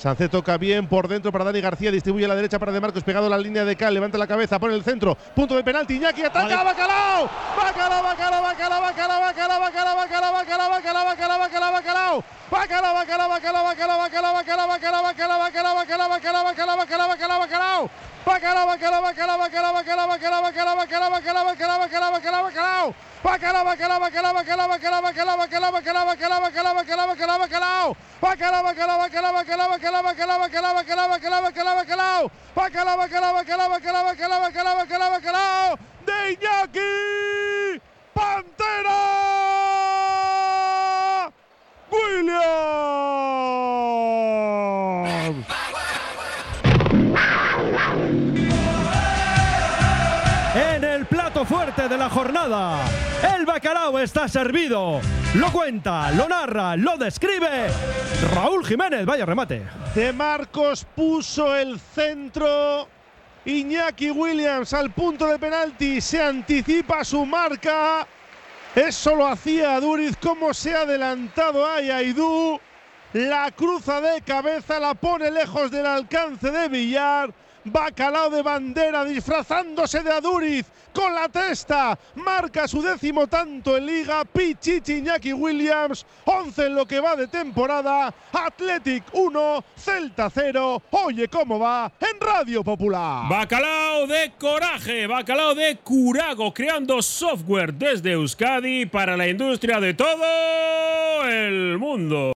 Sánchez toca bien por dentro para Dani García, distribuye a la derecha para De Marcos, pegado a la línea de Cal, levanta la cabeza, pone el centro, punto de penalti, Iñaki ataca, Bacalao, Bacalao, Bacalao, Bacalao, Bacalao, Bacalao, Bacalao, Bacalao, Bacalao, Bacalao, Bacalao, Bacalao, Bacalao, Bacalao, Bacalao, Bacalao, Bacalao, Bacalao, Bacalao, Bacalao, Bacalao, Bacalao, Bacalao, Bacalao, Bacalao, Bacalao, Bacalao, Bacalao. Bacalao, bacalao, bacalao, bacalao, bacalao, bacalao, bacalao, bacalao, bacalao, bacalao, bacalao, bacalao, bacalao. Bacalao, bacalao, bacalao, bacalao, bacalao, bacalao, bacalao, bacalao, bacalao, bacalao, bacalao, bacalao, bacalao. Bacalao, bacalao, bacalao, bacalao, bacalao, bacalao, bacalao, bacalao, bacalao, bacalao, bacalao. Bacalao, bacalao, bacalao, bacalao, bacalao, bacalao, bacalao, bacalao. De En el plato fuerte de la jornada, el bacalao está servido. Lo cuenta, lo narra, lo describe Raúl Jiménez. Vaya remate. De Marcos puso el centro. Iñaki Williams al punto de penalti. Se anticipa su marca. Eso lo hacía Duriz. Como se ha adelantado a Aidú. La cruza de cabeza, la pone lejos del alcance de Villar. Bacalao de bandera disfrazándose de Aduriz con la testa. Marca su décimo tanto en liga. Pichichi Iñaki Williams. 11 en lo que va de temporada. Athletic 1, Celta 0. Oye cómo va en Radio Popular. Bacalao de coraje, bacalao de curago, creando software desde Euskadi para la industria de todo el mundo.